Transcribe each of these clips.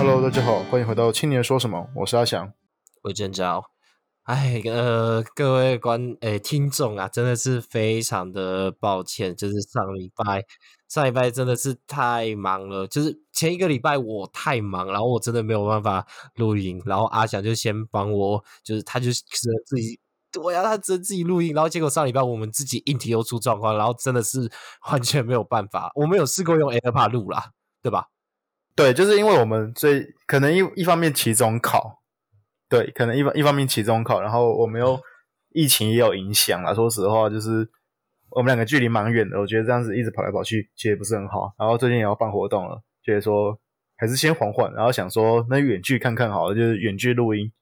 Hello，大家好，欢迎回到《青年说什么》，我是阿翔。我正招，哎，呃，各位观诶听众啊，真的是非常的抱歉，就是上礼拜上礼拜真的是太忙了，就是前一个礼拜我太忙，然后我真的没有办法录音，然后阿翔就先帮我，就是他就只能自己，对呀、他只能自己录音，然后结果上礼拜我们自己硬体又出状况，然后真的是完全没有办法，我们有试过用 AirPod 录啦，对吧？对，就是因为我们最可能一一方面期中考，对，可能一方一方面期中考，然后我们又疫情也有影响啦。说实话，就是我们两个距离蛮远的，我觉得这样子一直跑来跑去，其实也不是很好。然后最近也要办活动了，觉得说还是先缓缓，然后想说那远距看看好了，就是远距录音，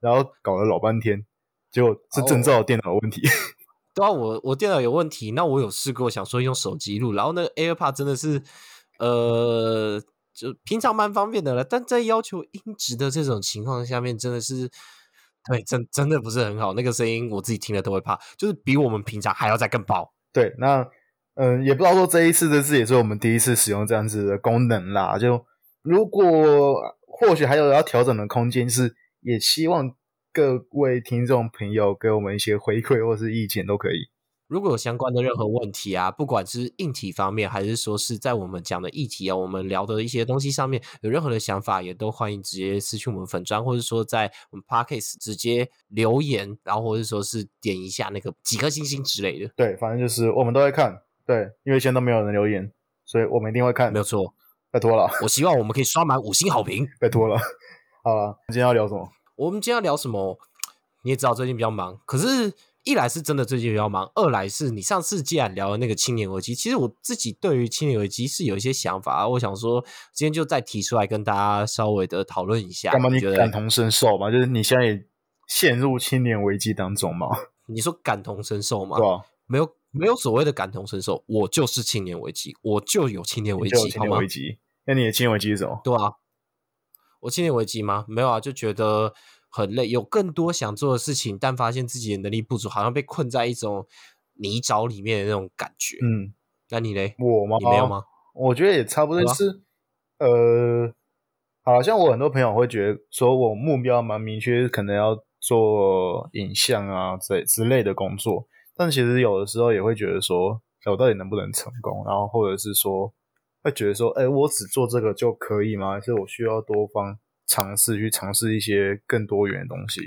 然后搞了老半天，结果是证照电脑问题。对啊，我我电脑有问题，那我有试过想说用手机录，然后那个 AirPod 真的是，呃，就平常蛮方便的了，但在要求音质的这种情况下面，真的是，对，真真的不是很好，那个声音我自己听了都会怕，就是比我们平常还要再更爆。对，那嗯，也不知道说这一次这次也是我们第一次使用这样子的功能啦。就如果或许还有要调整的空间，是也希望各位听众朋友给我们一些回馈或是意见都可以。如果有相关的任何问题啊，不管是硬体方面，还是说是在我们讲的议题啊，我们聊的一些东西上面有任何的想法，也都欢迎直接私讯我们粉砖，或者说在我们 Parkes 直接留言，然后或者说是点一下那个几颗星星之类的，对，反正就是我们都会看，对，因为现在都没有人留言，所以我们一定会看没。有错。拜托了，我希望我们可以刷满五星好评。拜托了。好了，今天要聊什么？我们今天要聊什么？你也知道最近比较忙，可是一来是真的最近比较忙，二来是你上次既然聊了那个青年危机，其实我自己对于青年危机是有一些想法，我想说今天就再提出来跟大家稍微的讨论一下。干嘛你感同身受嘛？就是你现在也陷入青年危机当中嘛，你说感同身受吗？对啊？没有没有所谓的感同身受，我就是青年危机，我就有青年危机，好吗就有青年危？机。那你的青年危机是什么？对啊，我青年危机吗？没有啊，就觉得很累，有更多想做的事情，但发现自己的能力不足，好像被困在一种泥沼里面的那种感觉。嗯，那你嘞？我吗？你没有吗？我觉得也差不多是，呃，好像我很多朋友会觉得说我目标蛮明确，可能要做影像啊之类之类的工作，但其实有的时候也会觉得说，哎我到底能不能成功？然后或者是说，会觉得说，哎，我只做这个就可以吗？还是我需要多方尝试去尝试一些更多元的东西？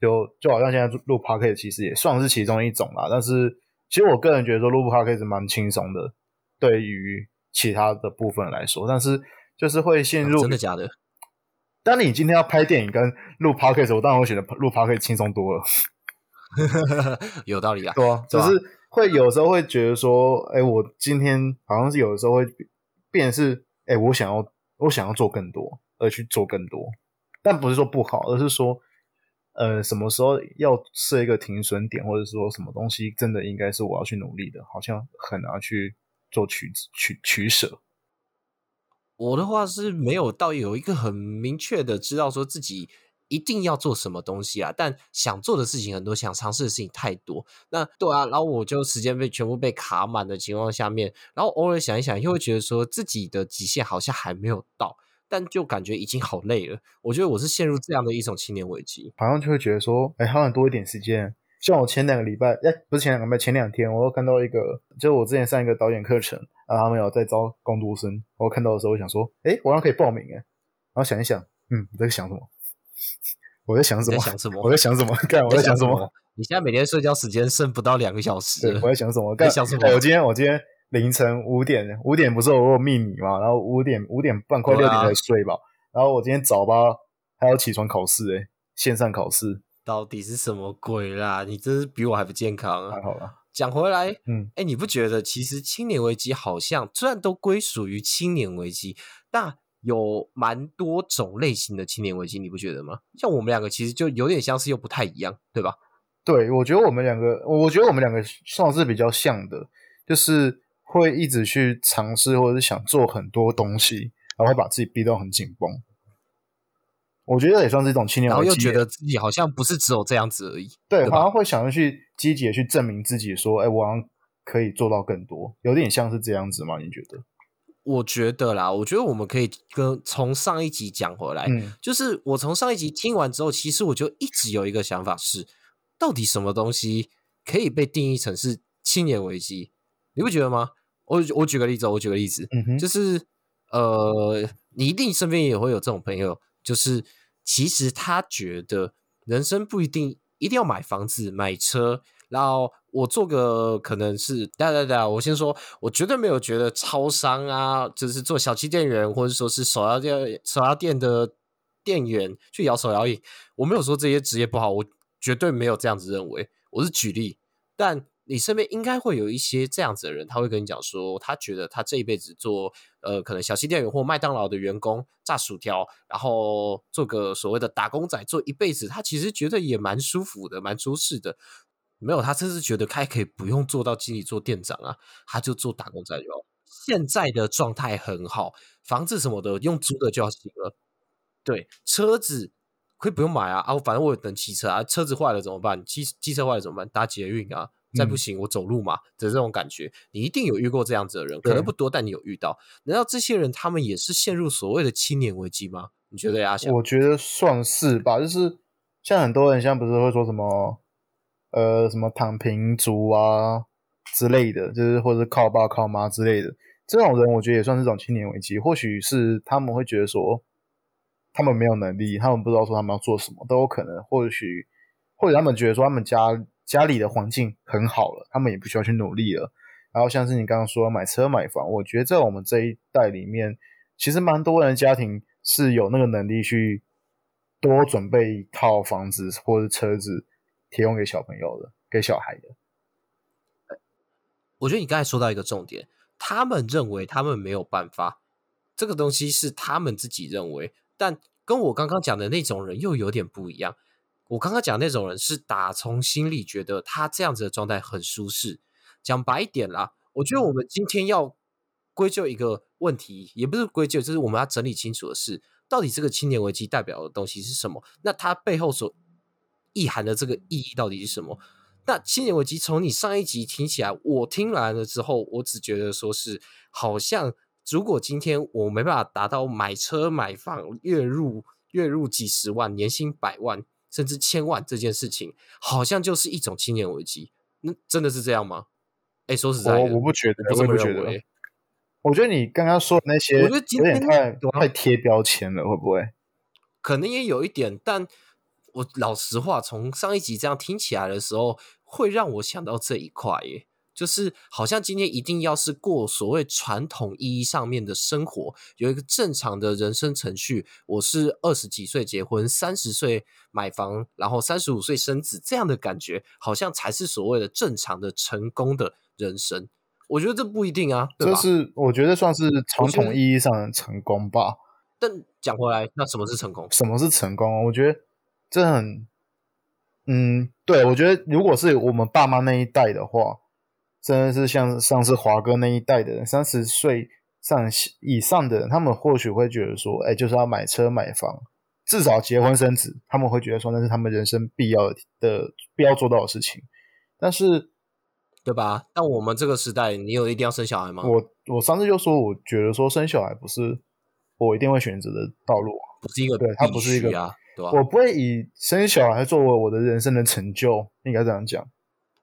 就就好像现在录 p o d c a s t 其实也算是其中一种啦，但是其实我个人觉得说录 p o d c a s t 蛮轻松的，对于其他的部分来说，但是就是会陷入、啊真的假的？当你今天要拍电影跟录 podcast，我当然会选择录 podcast 轻松多了，有道理啊。对啊，只对啊是会有时候会觉得说，哎、我今天好像是有的时候会变成是，哎、我想要我想要做更多，而去做更多，但不是说不好，而是说，呃，什么时候要设一个停损点，或者说什么东西真的应该是我要去努力的，好像很难去做取取取舍。我的话是没有到有一个很明确的知道说自己一定要做什么东西啊，但想做的事情很多，想尝试的事情太多。那对啊，然后我就时间被全部被卡满的情况下面，然后偶尔想一想，又会觉得说自己的极限好像还没有到，但就感觉已经好累了。我觉得我是陷入这样的一种青年危机。好像就会觉得说，哎、好像多一点时间。像我前两个礼拜，哎、不是前两个礼拜，前两天，我又看到一个，就是我之前上一个导演课程，然后他们有在招工读生，我看到的时候，我想说，哎、我好像可以报名哎，然后想一想，嗯，你在想什么？我在想什么？想什么我在想什么？干，我在想什么？？你现在每天睡觉时间剩不到两个小时对，我在想什么？在干，想什么哎我今天我今天凌晨五点，五点不是我有密你嘛，然后五点五点半快六点才睡吧，然后我今天早八还要起床考试，哎，线上考试，到底是什么鬼啦？你真是比我还不健康啊！还好啦，讲回来，嗯，哎，你不觉得其实青年危机好像虽然都归属于青年危机，但有蛮多种类型的青年危机，你不觉得吗？像我们两个其实就有点相似又不太一样，对吧？对，我觉得我们两个，我觉得我们两个算是比较像的，就是会一直去尝试，或者是想做很多东西，然后会把自己逼到很紧绷。我觉得也算是一种青年然后危机耶，又觉得自己好像不是只有这样子而已，对，好像会想要去积极的去证明自己，说，哎，我好像可以做到更多，有点像是这样子吗？你觉得？我觉得啦，我觉得我们可以跟从上一集讲回来，嗯就是我从上一集听完之后，其实我就一直有一个想法是，到底什么东西可以被定义成是青年危机？你不觉得吗？我我举个例子哦，我举个例子，嗯，就是呃，你一定身边也会有这种朋友，就是其实他觉得人生不一定一定要买房子、买车，然后我做个可能是，对对对，我先说，我绝对没有觉得超商啊，就是做小气店员，或者说是手摇店、手摇店的店员去摇手摇椅，我没有说这些职业不好，我绝对没有这样子认为，我是举例，但你身边应该会有一些这样子的人，他会跟你讲说，他觉得他这一辈子做呃可能小气店员或麦当劳的员工炸薯条，然后做个所谓的打工仔，做一辈子，他其实觉得也蛮舒服的，蛮舒适的。没有，他甚至觉得他可以不用做到经理、做店长啊，他就做打工仔就好。现在的状态很好，房子什么的用租的就要行了。对，车子可以不用买啊啊，反正我有等汽车啊，车子坏了怎么办？机机车坏了怎么办？搭捷运啊，再不行我走路嘛的这种感觉，你一定有遇过这样子的人，可能不多，但你有遇到。难道这些人他们也是陷入所谓的青年危机吗？你觉得呀？翔？我觉得算是吧，就是像很多人现在不是会说什么呃什么躺平族啊之类的，就是或者是靠爸靠妈之类的，这种人我觉得也算是一种青年危机。或许是他们会觉得说他们没有能力，他们不知道说他们要做什么都有可能。或许或者他们觉得说他们家家里的环境很好了，他们也不需要去努力了。然后像是你刚刚说买车买房，我觉得在我们这一代里面，其实蛮多人的家庭是有那个能力去多准备一套房子或者车子提供给小朋友的，给小孩的。我觉得你刚才说到一个重点，他们认为他们没有办法，这个东西是他们自己认为，但跟我刚刚讲的那种人又有点不一样。我刚刚讲的那种人是打从心里觉得他这样子的状态很舒适。讲白一点啦，我觉得我们今天要归咎一个问题，也不是归咎，就是我们要整理清楚的是，到底这个青年危机代表的东西是什么？那它背后所意涵的这个意义到底是什么？那青年危机从你上一集听起来，我听完了之后，我只觉得说是好像，如果今天我没办法达到买车买房月入月入几十万、年薪百万甚至千万这件事情，好像就是一种青年危机。那真的是这样吗？哎，说实在的，我我不觉得，我不这么觉得。我觉得你刚刚说的那些，我觉得今有点天太贴标签了，会不会？可能也有一点，但我老实话，从上一集这样听起来的时候，会让我想到这一块耶，就是好像今天一定要是过所谓传统意义上面的生活，有一个正常的人生程序。我是二十几岁结婚，三十岁买房，然后三十五岁生子，这样的感觉，好像才是所谓的正常的成功的人生。我觉得这不一定啊？这是我觉得算是传统意义上的成功吧。但讲回来，那什么是成功？什么是成功啊？我觉得这很，嗯，对，我觉得如果是我们爸妈那一代的话，真的是像上次华哥那一代的人，三十岁上以上的人，他们或许会觉得说，哎，就是要买车买房，至少结婚生子，他们会觉得说那是他们人生必要的必要做到的事情。但是对吧？但我们这个时代，你有一定要生小孩吗？我我上次就说，我觉得说生小孩不是我一定会选择的道路啊。不是一个对它不是一个啊，对吧？我不会以生小孩作为我的人生的成就，应该这样讲。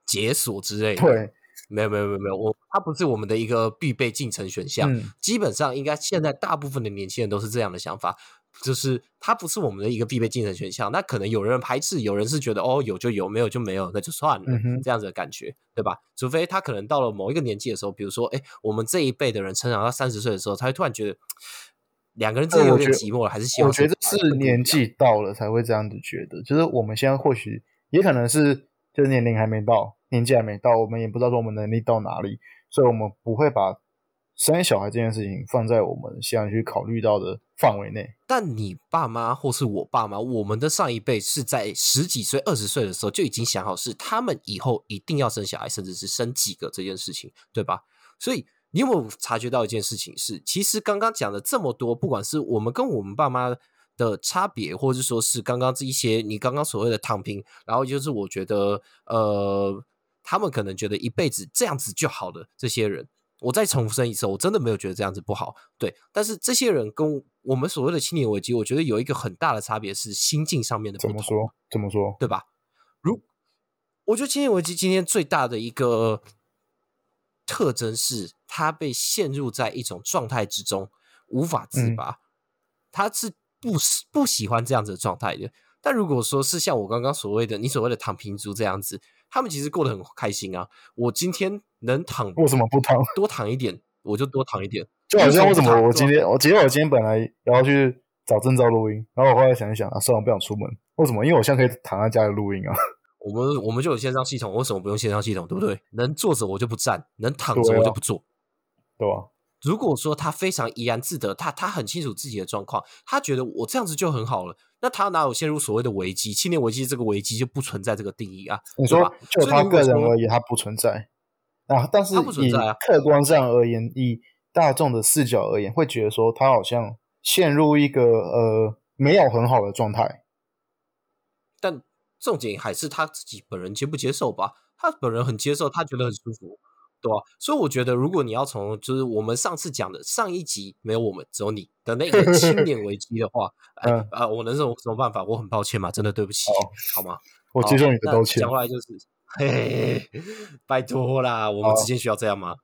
解锁之类的。，对，没有没有没有没有，我它不是我们的一个必备进程选项。嗯，基本上应该现在大部分的年轻人都是这样的想法，就是它不是我们的一个必备进程选项。那可能有人排斥，有人是觉得哦有就有，没有就没有，那就算了，嗯这样子的感觉，对吧？除非他可能到了某一个年纪的时候，比如说，哎，我们这一辈的人成长到三十岁的时候，他会突然觉得两个人之间有点寂寞了，还是希望我觉得是年纪到了才会这样子觉得，就是我们现在或许也可能是就是年龄还没到，年纪还没到，我们也不知道说我们能力到哪里，所以我们不会把生小孩这件事情放在我们现在去考虑到的范围内。但你爸妈或是我爸妈，我们的上一辈是在十几岁、二十岁的时候就已经想好，是他们以后一定要生小孩，甚至是生几个这件事情，对吧？所以你有没有察觉到一件事情是，其实刚刚讲的这么多，不管是我们跟我们爸妈的差别，或者说是刚刚这一些你刚刚所谓的躺平，然后就是我觉得呃，他们可能觉得一辈子这样子就好了，这些人。我再重申一次，我真的没有觉得这样子不好。对，但是这些人跟我们所谓的青年危机，我觉得有一个很大的差别是心境上面的不同。怎么说？怎么说？对吧？如我觉得青年危机今天最大的一个特征是，他被陷入在一种状态之中，无法自拔。他是不不喜欢这样子的状态的。但如果说是像我刚刚所谓的你所谓的躺平族这样子，他们其实过得很开心啊。我今天能躺，为什么不躺？多躺一点，我就多躺一点。就好像为什么我今天，我其实我今天本来要去找证照录音，然后我后来想一想啊，算了，不想出门。为什么？因为我现在可以躺在家里录音啊。我们我们就有线上系统，为什么不用线上系统？对不对？能坐着我就不站，能躺着我就不坐，对吧？如果说他非常怡然自得，他他很清楚自己的状况，他觉得我这样子就很好了，那他哪有陷入所谓的危机？青年危机这个危机就不存在这个定义啊？你说就他个人而言，他不存在啊，但是以客观上而言，以大众的视角而言，会觉得说他好像陷入一个呃没有很好的状态，但。重点还是他自己本人接不接受吧？他本人很接受，他觉得很舒服，对啊？所以我觉得，如果你要从就是我们上次讲的上一集没有我们只有你的那个青 年危机的话，嗯啊，我能什么什么办法？我很抱歉嘛，真的对不起，好吗？我接受你的道歉。讲回来就是，嘿，拜托啦，我们之间需要这样吗？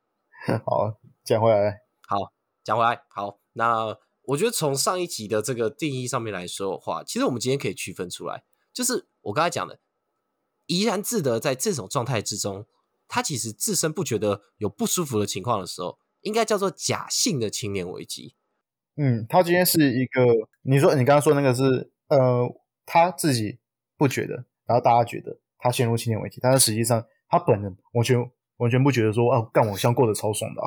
好，讲回来，好，讲回来，好。那我觉得从上一集的这个定义上面来说的话，其实我们今天可以区分出来，就是。我刚才讲的，怡然自得在这种状态之中，他其实自身不觉得有不舒服的情况的时候，应该叫做假性的青年危机。嗯，他今天是一个，你说你刚刚说那个是，呃，他自己不觉得，然后大家觉得他陷入青年危机，但是实际上他本人完全完全不觉得说，啊，干我像过得超爽的。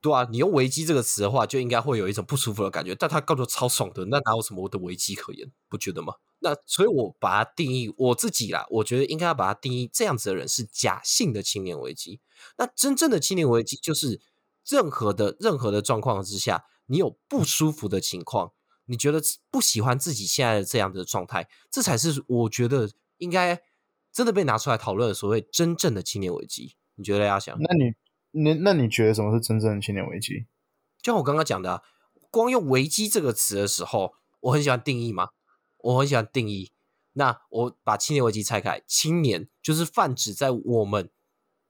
对啊，你用危机这个词的话，就应该会有一种不舒服的感觉。但他告诉超爽的，那哪有什么的危机可言？不觉得吗？那所以，我把它定义我自己啦。我觉得应该要把它定义这样子的人是假性的青年危机。那真正的青年危机，就是任何的任何的状况之下，你有不舒服的情况，你觉得不喜欢自己现在的这样的状态，这才是我觉得应该真的被拿出来讨论的所谓真正的青年危机。你觉得要想？那你？那那你觉得什么是真正的青年危机？就像我刚刚讲的，光用“危机”这个词的时候，我很喜欢定义嘛，我很喜欢定义。那我把青年危机拆开，青年就是泛指在我们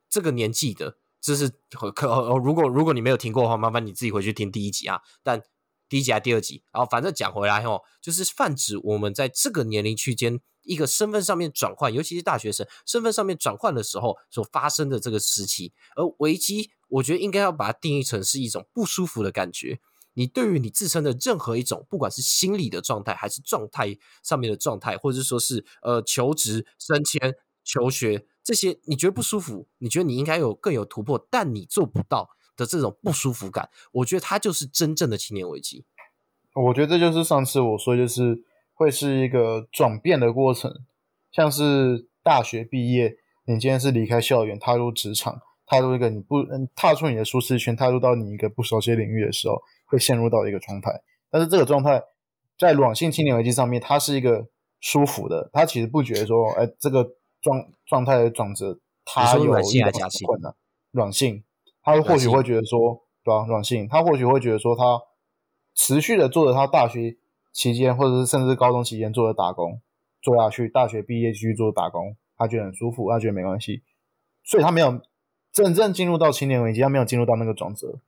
这个年纪的，这是可如果如果你没有听过的话，麻烦你自己回去听第一集啊。但第一集还是第二集，然后反正讲回来哦，就是泛指我们在这个年龄区间。一个身份上面转换，尤其是大学生身份上面转换的时候所发生的这个时期，而危机，我觉得应该要把它定义成是一种不舒服的感觉。你对于你自身的任何一种，不管是心理的状态，还是状态上面的状态，或者是说是呃求职、升迁、求学这些，你觉得不舒服，你觉得你应该有更有突破，但你做不到的这种不舒服感，我觉得它就是真正的青年危机。我觉得这就是上次我说就是。会是一个转变的过程，像是大学毕业，你今天是离开校园，踏入职场，踏入一个你不嗯，踏出你的舒适圈，踏入到你一个不熟悉领域的时候，会陷入到一个状态。但是这个状态在软性青年危机上面，它是一个舒服的，他其实不觉得说，哎，这个状状态的转折，他有一个困难。软性，他或许会觉得说，对吧？软性，他或许会觉得说，他持续的做着他大学。期间，或者是甚至高中期间做的打工，做下去，大学毕业继续做打工，他觉得很舒服，他觉得没关系，所以他没有真正进入到青年危机，他没有进入到那个转折。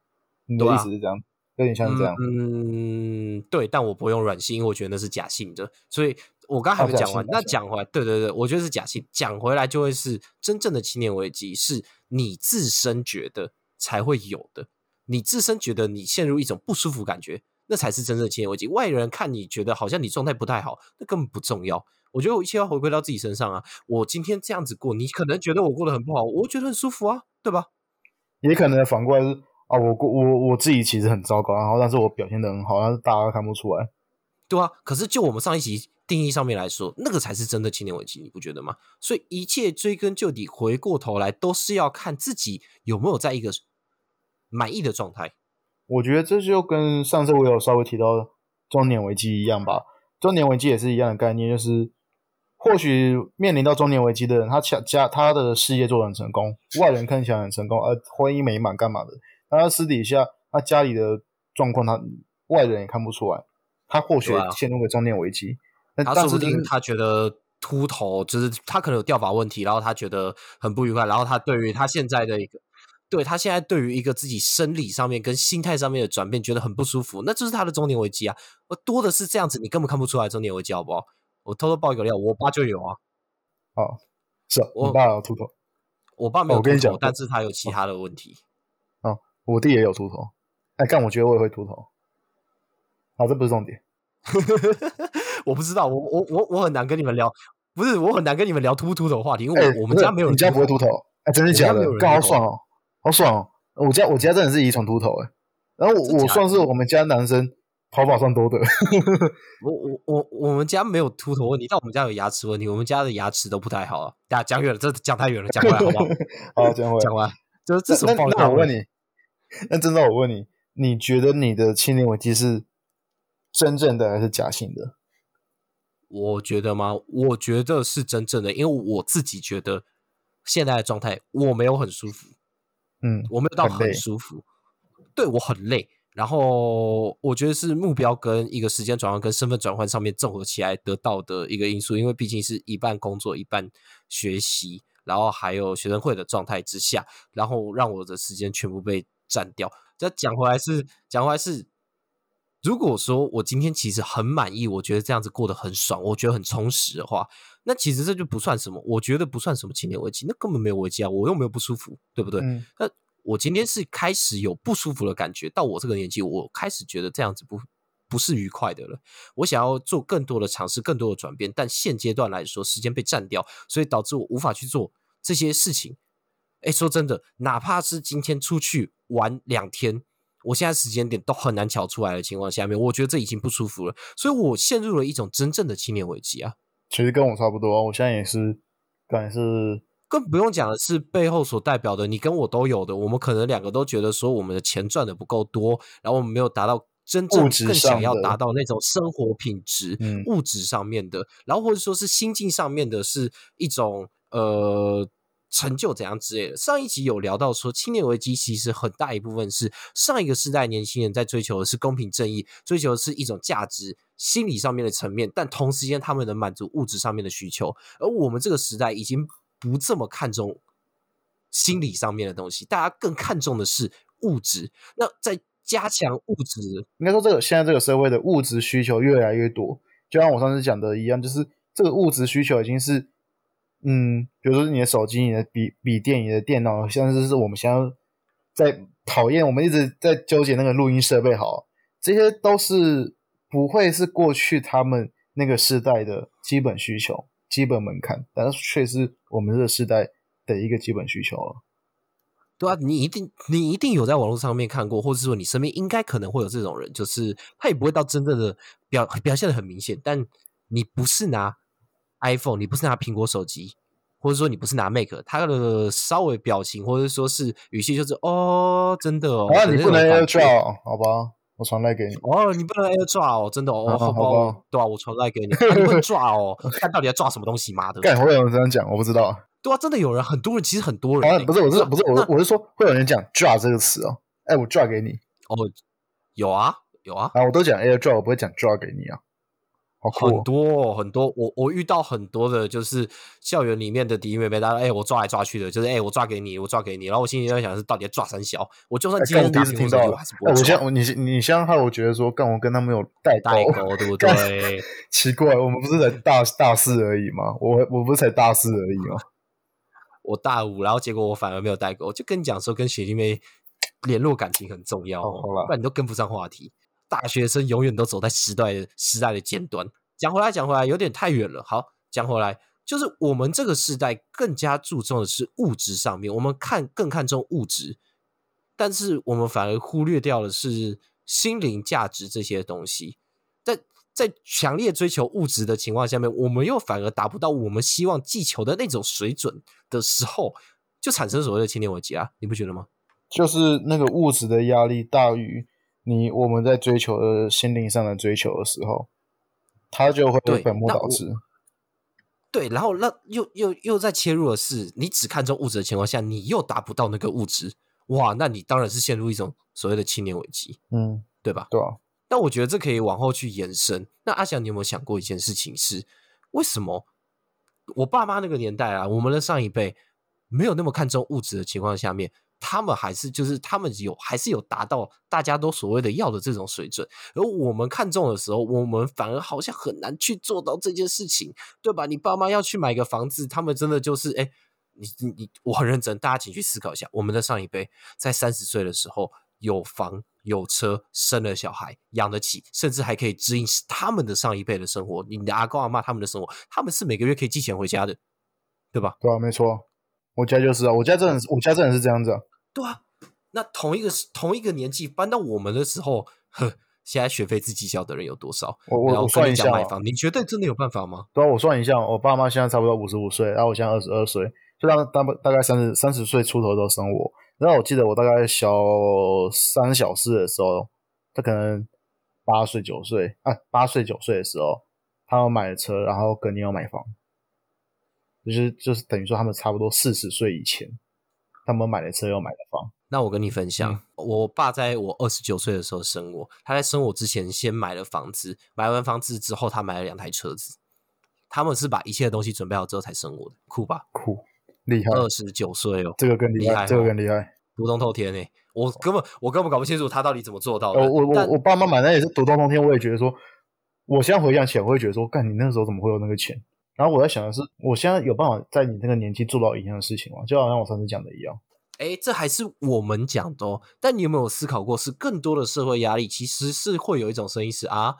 你的意思是这样，有点像是这样。嗯，对，但我不用软性，因为我觉得那是假性的，所以我刚还没讲完。那讲回来，对对对，我觉得是假性，讲回来就会是真正的青年危机，是你自身觉得才会有的，你自身觉得你陷入一种不舒服感觉。那才是真正的青年危机。外人看你觉得好像你状态不太好，那根本不重要。我觉得我一切要回归到自己身上啊。我今天这样子过，你可能觉得我过得很不好，我觉得很舒服啊，对吧？也可能反过来是啊，我我我自己其实很糟糕，然后但是我表现的很好，但是大家看不出来，对啊。可是就我们上一集定义上面来说，那个才是真的青年危机，你不觉得吗？所以一切追根究底，回过头来都是要看自己有没有在一个满意的状态。我觉得这就跟上次我有稍微提到中年危机一样吧，中年危机也是一样的概念，就是或许面临到中年危机的人，他家家他的事业做得很成功，外人看起来很成功，而婚姻美满干嘛的，他私底下他家里的状况，他外人也看不出来，他或许啊陷入个中年危机。那他说不定他觉得秃头就是他可能有掉发问题，然后他觉得很不愉快，然后他对于他现在的一个，对他现在对于一个自己生理上面跟心态上面的转变觉得很不舒服，那就是他的中年危机啊。我多的是这样子，你根本看不出来中年危机好不好？我偷偷爆一个料，我爸就有啊，哦，是啊，我爸有秃头，我爸没有秃头，但是他有其他的问题。我弟也有秃头。哎，但，我觉得我也会秃头。好，这不是重点。我不知道，我我我我很难跟你们聊，不是我很难跟你们聊秃不秃头的话题，因为哎我我们家没有人你家不会秃头？哎，真的假的好爽哦，好爽哦！我家我家真的是遗传秃头哎，然后我我算是我们家男生头发算多的。我我我我们家没有秃头问题，但我们家有牙齿问题，我们家的牙齿都不太好啊。大家讲远了，这讲太远了，讲回来好不好？好，讲回来讲完，就是这那什么那那我问你，那真的我问你，你觉得你的青年危机是真正的还是假性的？我觉得吗？我觉得是真正的，因为我自己觉得现在的状态我没有很舒服，嗯，我没有到很舒服，对我很累。然后我觉得是目标跟一个时间转换跟身份转换上面综合起来得到的一个因素，因为毕竟是一半工作一半学习，然后还有学生会的状态之下，然后让我的时间全部被占掉。这讲回来是讲回来是，如果说我今天其实很满意，我觉得这样子过得很爽，我觉得很充实的话，那其实这就不算什么，我觉得不算什么青年危机，那根本没有危机啊，我又没有不舒服，对不对？嗯那我今天是开始有不舒服的感觉，到我这个年纪，我开始觉得这样子不不是愉快的了。我想要做更多的尝试，更多的转变，但现阶段来说，时间被占掉，所以导致我无法去做这些事情。哎，说真的，哪怕是今天出去玩两天，我现在时间点都很难瞧出来的情况下面，我觉得这已经不舒服了，所以我陷入了一种真正的青年危机啊。其实跟我差不多，我现在也是，但是更不用讲的是背后所代表的，你跟我都有的，我们可能两个都觉得说我们的钱赚的不够多，然后我们没有达到真正更想要达到那种生活品质，嗯物质上面的，然后或者说是心境上面的，是一种呃成就怎样之类的。上一集有聊到说，青年危机其实很大一部分是上一个世代年轻人在追求的是公平正义，追求的是一种价值。心理上面的层面，但同时间他们能满足物质上面的需求，而我们这个时代已经不这么看重心理上面的东西，大家更看重的是物质。那在加强物质，应该说这个现在这个社会的物质需求越来越多，就像我上次讲的一样，就是这个物质需求已经是，嗯，比如说你的手机、你的笔笔电、你的电脑，像是是我们现在在讨厌，我们一直在纠结那个录音设备好，这些都是不会是过去他们那个时代的基本需求、基本门槛，但是却是我们这个时代的一个基本需求了。对啊，你一定你一定有在网络上面看过，或者是说你身边应该可能会有这种人，就是他也不会到真正的表表现的很明显，但你不是拿 iPhone，你不是拿苹果手机，或者说你不是拿 Mac，他的稍微表情或者说是语气就是哦，真的哦，那你不能种感觉 AirDrop 好吧？我传来给你。哦，你不能 AirDrop 哦，真的哦，啊好吧对啊，我传来给你，啊你不能抓哦，看到底要抓什么东西，妈的，干会有人这样讲，我不知道。对啊，真的有人，很多人，其实很多人啊，欸，不是，我是那不是我那我是说会有人讲 draw 这个词哦，哎，我 draw 给你，哦，有啊有啊，啊，我都讲 air draw，我不会讲 draw 给你啊，好酷很哦，多很多，我我遇到很多的，就是校园里面的弟弟妹妹，大家哎、我抓来抓去的，就是哎、我抓给你，我抓给你，然后我心里在想是到底要抓三小，我就算今天第一次听到我还是不哎，会抓我现在你你现在害我觉得说，干我跟他们有代代沟，对不 对？奇怪，我们不是才大大四而已吗？我我不是才大四而已吗？我大五，然后结果我反而没有代沟，我就跟你讲说，跟学弟妹联络感情很重要、不然你都跟不上话题。大学生永远都走在时代的时代的尖端。讲回来，讲回来，有点太远了。好，讲回来，就是我们这个时代更加注重的是物质上面，我们看更看重物质，但是我们反而忽略掉的是心灵价值这些东西。在在强烈追求物质的情况下面，我们又反而达不到我们希望寄求的那种水准的时候，就产生所谓的青年危机啊！你不觉得吗？就是那个物质的压力大于你我们在追求的心灵上的追求的时候，它就会对本末倒置。对，然后那又又又在切入的是，你只看重物质的情况下，你又达不到那个物质，哇，那你当然是陷入一种所谓的青年危机，嗯，对吧？对啊，但我觉得这可以往后去延伸。那阿翔，你有没有想过一件事情是，为什么我爸妈那个年代啊，我们的上一辈没有那么看重物质的情况下面，他们还是就是他们有还是有达到大家都所谓的要的这种水准，而我们看重的时候，我们反而好像很难去做到这件事情，对吧？你爸妈要去买个房子，他们真的就是哎。你你你，我很认真，大家请去思考一下，我们的上一辈在三十岁的时候有房有车，生了小孩，养得起，甚至还可以指引他们的上一辈的生活。你的阿公阿妈他们的生活，他们是每个月可以寄钱回家的，对吧？对啊，没错，我家就是啊，我家真的是，我家真的是这样子啊。对啊，那同一个同一个年纪搬到我们的时候，呵，现在学费自己交的人有多少？我我我算一下，买房，你觉得真的有办法吗？对啊，我算一下，我爸妈现在差不多五十五岁，然后我现在二十二岁。就大大大概三十三十岁出头都生我，然后我记得我大概小三小四的时候，他可能八岁九岁啊，八岁九岁的时候，他们买了车，然后跟你要买房，就是就是等于说他们差不多四十岁以前，他们买了车又买了房。那我跟你分享，我爸在我二十九岁的时候生我，他在生我之前先买了房子，买完房子之后他买了两台车子，他们是把一切的东西准备好之后才生我的，酷吧？酷。厉害，二十九岁哦，这个更厉害，这个更厉害，独当透天诶！我根本我根本搞不清楚他到底怎么做到的。我我我爸妈买那也是独当通天，我也觉得说，我现在回想起来，我会觉得说，干你那时候怎么会有那个钱？然后我在想的是，我现在有办法在你那个年纪做到一样的事情吗？就好像我上次讲的一样。哎，这还是我们讲的哦。但你有没有思考过，是更多的社会压力，其实是会有一种声音是啊，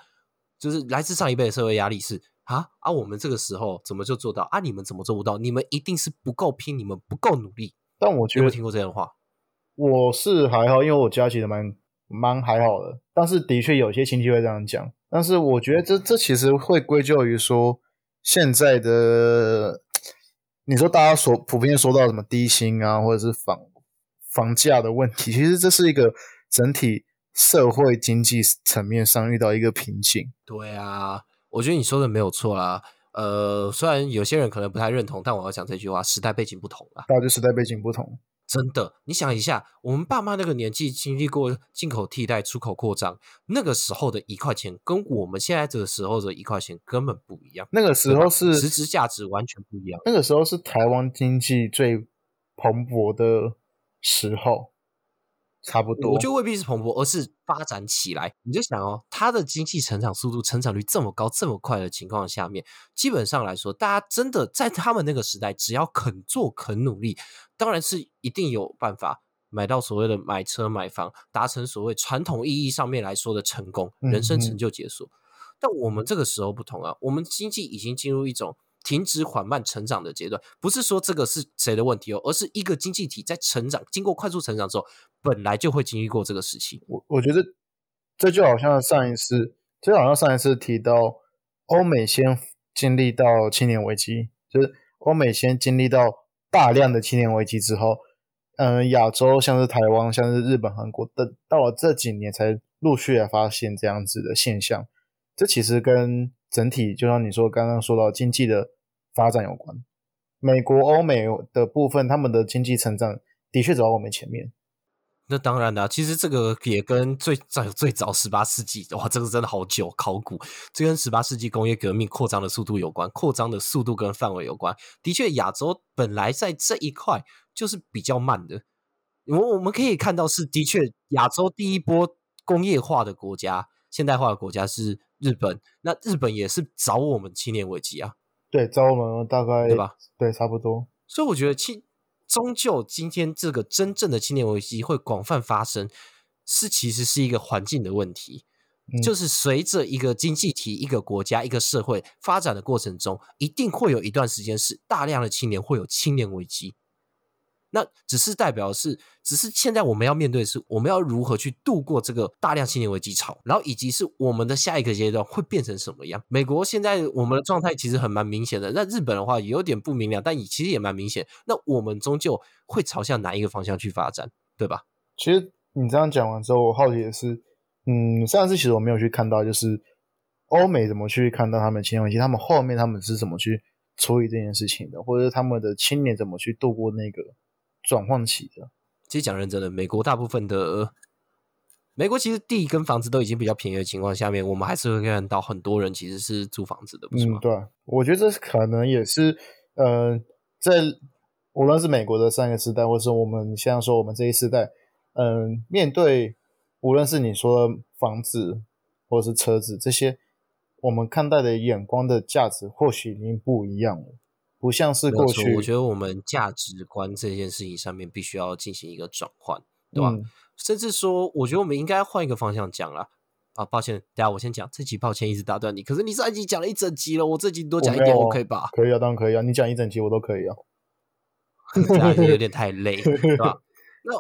就是来自上一辈的社会压力是。啊啊！我们这个时候怎么就做到啊？你们怎么做不到？你们一定是不够拼，你们不够努力。但我觉得，有听过这样的话？我是还好，因为我家其实蛮蛮还好的。但是的确有些亲戚会这样讲。但是我觉得这这其实会归咎于说现在的，你说大家所普遍说到什么低薪啊，或者是房房价的问题，其实这是一个整体社会经济层面上遇到一个瓶颈。对啊。我觉得你说的没有错啦，呃，虽然有些人可能不太认同，但我要讲这句话：时代背景不同了。大家时代背景不同，真的。你想一下，我们爸妈那个年纪经历过进口替代、出口扩张，那个时候的一块钱，跟我们现在这个时候的一块钱根本不一样。那个时候是实质价值完全不一样。那个时候是台湾经济最蓬勃的时候。差不多，我觉得未必是蓬勃，而是发展起来。你就想哦，它的经济成长速度、成长率这么高、这么快的情况下面，基本上来说，大家真的在他们那个时代，只要肯做、肯努力，当然是一定有办法买到所谓的买车、买房，达成所谓传统意义上面来说的成功，人生成就解锁。但我们这个时候不同啊，我们经济已经进入一种。停止缓慢成长的阶段，不是说这个是谁的问题哦，而是一个经济体在成长，经过快速成长之后，本来就会经历过这个时期。我我觉得这就好像上一次，就好像上一次提到欧美先经历到青年危机，就是欧美先经历到大量的青年危机之后，嗯，亚洲像是台湾、像是日本、韩国，等到了这几年才陆续的发现这样子的现象。这其实跟整体，就像你说刚刚说到经济的发展有关，美国、欧美的部分，他们的经济成长的确走到我们前面。那当然啦，其实这个也跟最早最早十八世纪，哇，这个真的好久，考古，这跟十八世纪工业革命扩张的速度有关，扩张的速度跟范围有关。的确，亚洲本来在这一块就是比较慢的。我我们可以看到，是的确亚洲第一波工业化的国家、现代化的国家是。日本，那日本也是找我们青年危机啊？对，找我们大概对吧？对，差不多。所以我觉得青终究今天这个真正的青年危机会广泛发生，是其实是一个环境的问题，就是随着一个经济体、一个国家、一个社会发展的过程中，一定会有一段时间是大量的青年会有青年危机。那只是代表是，只是现在我们要面对的是，我们要如何去度过这个大量青年危机潮，然后以及是我们的下一个阶段会变成什么样？美国现在我们的状态其实很蛮明显的，那日本的话也有点不明了，但也其实也蛮明显。那我们终究会朝向哪一个方向去发展，对吧？其实你这样讲完之后，我好奇的是，嗯，上次其实我没有去看到，就是欧美怎么去看到他们青年危机，他们后面他们是怎么去处理这件事情的，或者是他们的青年怎么去度过那个。转换期的，其实讲认真的，美国大部分的美国其实地跟房子都已经比较便宜的情况下面，我们还是会看到很多人其实是租房子的，不是吗？嗯，对，我觉得这可能也是，呃，在无论是美国的三个时代，或是我们现在说我们这一时代，嗯，面对无论是你说房子或者是车子这些，我们看待的眼光的价值或许已经不一样了，不像是过去。我觉得我们价值观这件事情上面必须要进行一个转换，对吧？甚至说，我觉得我们应该换一个方向讲了。啊，抱歉，等下我先讲这集，抱歉一直打断你。可是你上一集讲了一整集了，我这集多讲一点，我可以吧？可以啊，当然可以啊，你讲一整集我都可以啊。这样有点太累，对吧？那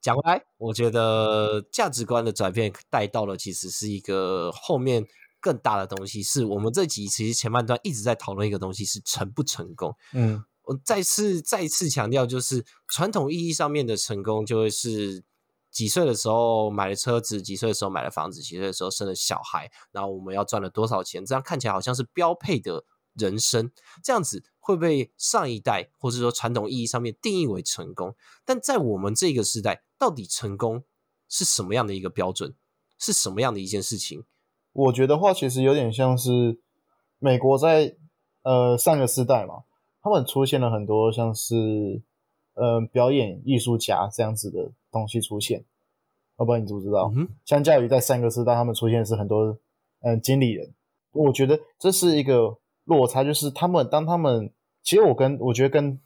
讲回来，我觉得价值观的转变带到了，其实是一个后面更大的东西。是我们这集其实前半段一直在讨论一个东西，是成不成功。嗯，我再次再次强调，就是传统意义上面的成功，就会是。几岁的时候买了车子，几岁的时候买了房子，几岁的时候生了小孩，然后我们要赚了多少钱？这样看起来好像是标配的人生，这样子会被上一代或者说传统意义上面定义为成功。但在我们这个时代，到底成功是什么样的一个标准？是什么样的一件事情？我觉得话其实有点像是美国在呃上个时代嘛，他们出现了很多像是呃表演艺术家这样子的。东西出现，我不知道你知不知道。相较于在上个时代，他们出现是很多嗯经理人，我觉得这是一个落差，就是他们当他们其实我跟我觉得跟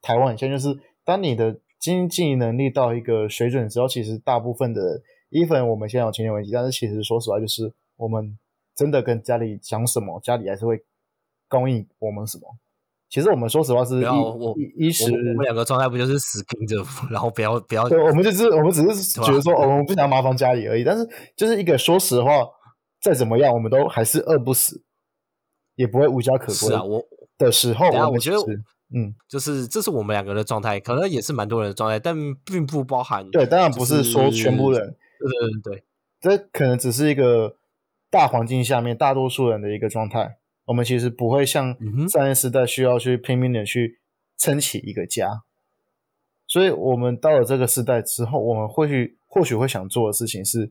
台湾很像，就是当你的经济能力到一个水准之后，其实大部分的，even 我们现在有青年危机，但是其实说实话，就是我们真的跟家里讲什么，家里还是会供应我们什么。其实我们说实话是一一时，我们两个状态不就是死盯着，然后不要不要。对，我们就是我们只是觉得说，我们不想麻烦家里而已。但是就是一个说实话，再怎么样，我们都还是饿不死，也不会无家可归。是啊，我的时候，我觉得，嗯，就是这是我们两个的状态，可能也是蛮多人的状态，但并不包含。对，当然不是说全部人。对对对，这可能只是一个大环境下面大多数人的一个状态。我们其实不会像上一时代需要去拼命的去撑起一个家，所以我们到了这个时代之后，我们会去或许会想做的事情是，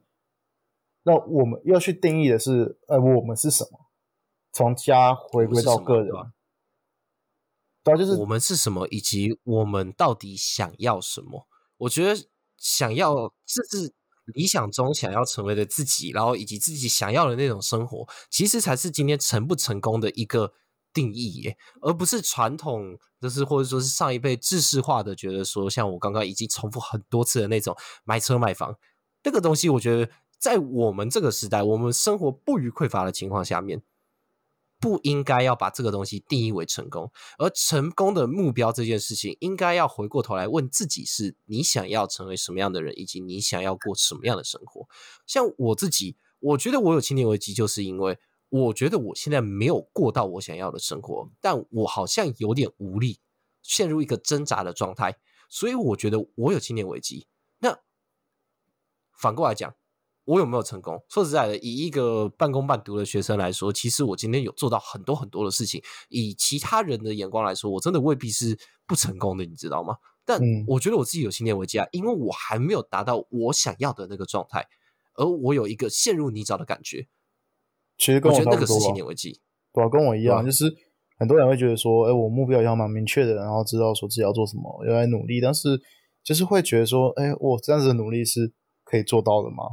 那我们要去定义的是，呃，我们是什么？从家回归到个人，对，就是我们是什么，以及我们到底想要什么？我觉得想要这是。理想中想要成为的自己，然后以及自己想要的那种生活，其实才是今天成不成功的一个定义耶，而不是传统，就是或者说是上一辈制式化的，觉得说像我刚刚已经重复很多次的那种买车买房那个东西，我觉得在我们这个时代，我们生活不予匮乏的情况下面。不应该要把这个东西定义为成功，而成功的目标这件事情，应该要回过头来问自己：是你想要成为什么样的人，以及你想要过什么样的生活？像我自己，我觉得我有青年危机，就是因为我觉得我现在没有过到我想要的生活，但我好像有点无力，陷入一个挣扎的状态，所以我觉得我有青年危机。那反过来讲。我有没有成功？说实在的，以一个半工半读的学生来说，其实我今天有做到很多很多的事情。以其他人的眼光来说，我真的未必是不成功的，你知道吗？但我觉得我自己有信念危机啊，因为我还没有达到我想要的那个状态，而我有一个陷入泥沼的感觉。其实跟我觉得那个是信念危机，对啊，跟我一样，就是很多人会觉得说，哎，我目标要蛮明确的，然后知道说自己要做什么，要来努力，但是就是会觉得说，哎，我这样子的努力是可以做到的吗？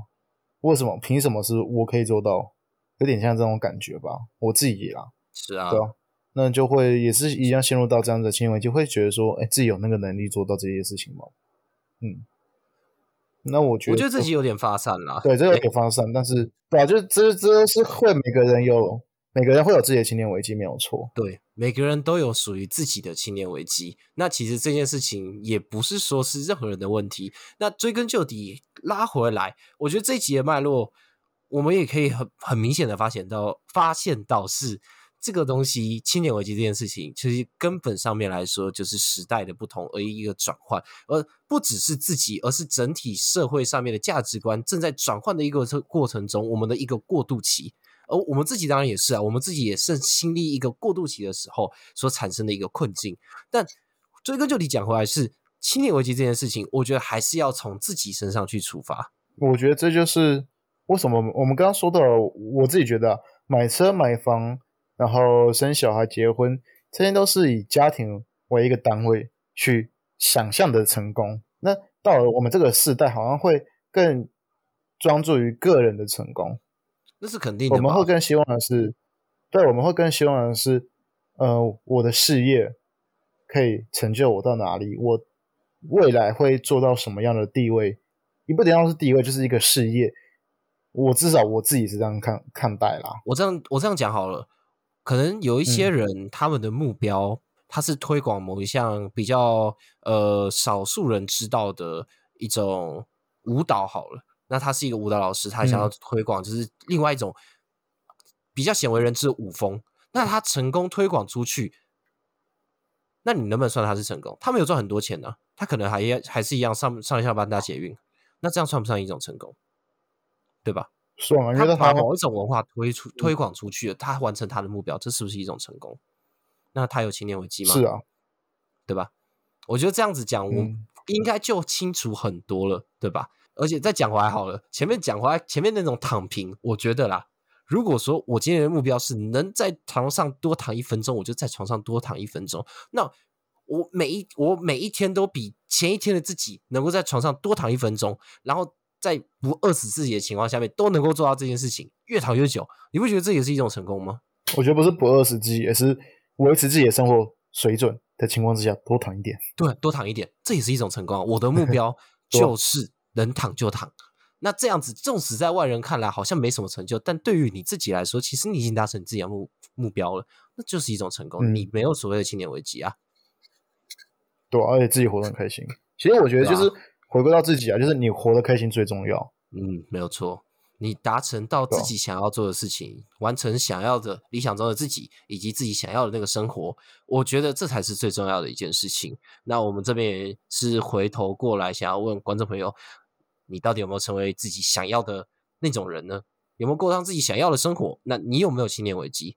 为什么？凭什么是我可以做到？有点像这种感觉吧，我自己啦。是啊，对啊，那就会也是一样陷入到这样的行为，就会觉得说，哎，自己有那个能力做到这些事情吗？嗯，那我觉得，我觉得自己有点发散啦。对，这有点发散，但是对啊，就这这是会每个人有。每个人会有自己的青年危机，没有错。对，每个人都有属于自己的青年危机。那其实这件事情也不是说是任何人的问题。那追根究底，拉回来，我觉得这一集的脉络，我们也可以很很明显的发现到，发现到是这个东西，青年危机这件事情，其实根本上面来说，就是时代的不同而一个转换，而不只是自己，而是整体社会上面的价值观正在转换的一个过程中，我们的一个过渡期。而我们自己当然也是啊，我们自己也是经历一个过渡期的时候所产生的一个困境。但追根究底讲回来，是青年危机这件事情，我觉得还是要从自己身上去出发。我觉得这就是为什么我们刚刚说到，我自己觉得买车、买房，然后生小孩、结婚，这些都是以家庭为一个单位去想象的成功。那到了我们这个时代，好像会更专注于个人的成功。那是肯定的。我们会更希望的是，对，我们会更希望的是，呃，我的事业可以成就我到哪里，我未来会做到什么样的地位。你不一定要是地位，就是一个事业。我至少我自己是这样看看待啦。我这样我这样讲好了，可能有一些人他们的目标，他是推广某一项比较呃少数人知道的一种舞蹈好了。那他是一个舞蹈老师，他想要推广就是另外一种比较鲜为人知的舞风。那他成功推广出去，那你能不能算他是成功？他没有赚很多钱呢，他可能还还是一样上上下班搭捷运。那这样算不算一种成功？对吧？算啊，因为他把某一种文化推出、推广出去了，他完成他的目标，这是不是一种成功？那他有青年危机吗？是啊，对吧？我觉得这样子讲，我应该就清楚很多了，对吧？而且再讲回来好了，前面讲回来，前面那种躺平，我觉得啦，如果说我今天的目标是能在床上多躺一分钟，我就在床上多躺一分钟，那。我每一我每一天都比前一天的自己能够在床上多躺一分钟，然后在不饿死自己的情况下面都能够做到这件事情，越躺越久，你不觉得这也是一种成功吗？我觉得不是不饿死自己，也是维持自己的生活水准的情况之下多躺一点。对，多躺一点，这也是一种成功。我的目 标就是能躺就躺。那这样子，纵使在外人看来好像没什么成就，但对于你自己来说，其实你已经达成你自己的目目标了，那就是一种成功。你没有所谓的青年危机啊。对，而且自己活得很开心。其实我觉得就是回归到自己啊，就是你活得开心最重要。嗯，没有错。你达成到自己想要做的事情，完成想要的理想中的自己，以及自己想要的那个生活，我觉得这才是最重要的一件事情。那我们这边也是回头过来想要问观众朋友，你到底有没有成为自己想要的那种人呢？有没有过上自己想要的生活？那你有没有青年危机？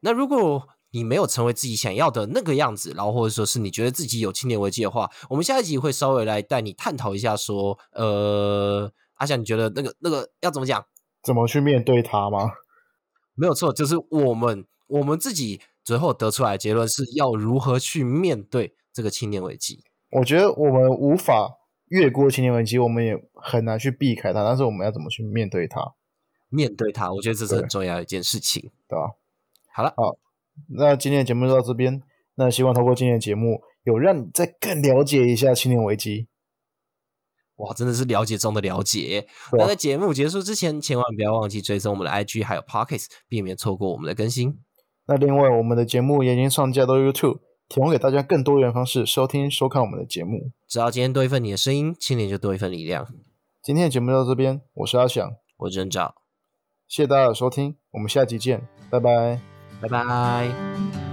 那如果你没有成为自己想要的那个样子，然后或者说是你觉得自己有青年危机的话，我们下一集会稍微来带你探讨一下，说，呃，阿翔，你觉得那个那个要怎么讲？怎么去面对它吗？没有错，就是我们我们自己最后得出来的结论是要如何去面对这个青年危机。我觉得我们无法越过青年危机，我们也很难去避开它，但是我们要怎么去面对它？面对它，我觉得这是很重要的一件事情，对吧？好了，好。那今天的节目就到这边。那希望通过今天的节目，有让你再更了解一下青年危机。哇，真的是了解中的了解。那在节目结束之前，千万不要忘记追踪我们的 IG 还有 Pockets，避免错过我们的更新。那另外，我们的节目也已经上架到 YouTube，提供给大家更多元方式收听收看我们的节目。只要今天多一份你的声音，青年就多一份力量。今天的节目到这边，我是阿翔，我是任照，谢谢大家的收听，我们下集见，拜拜。拜拜。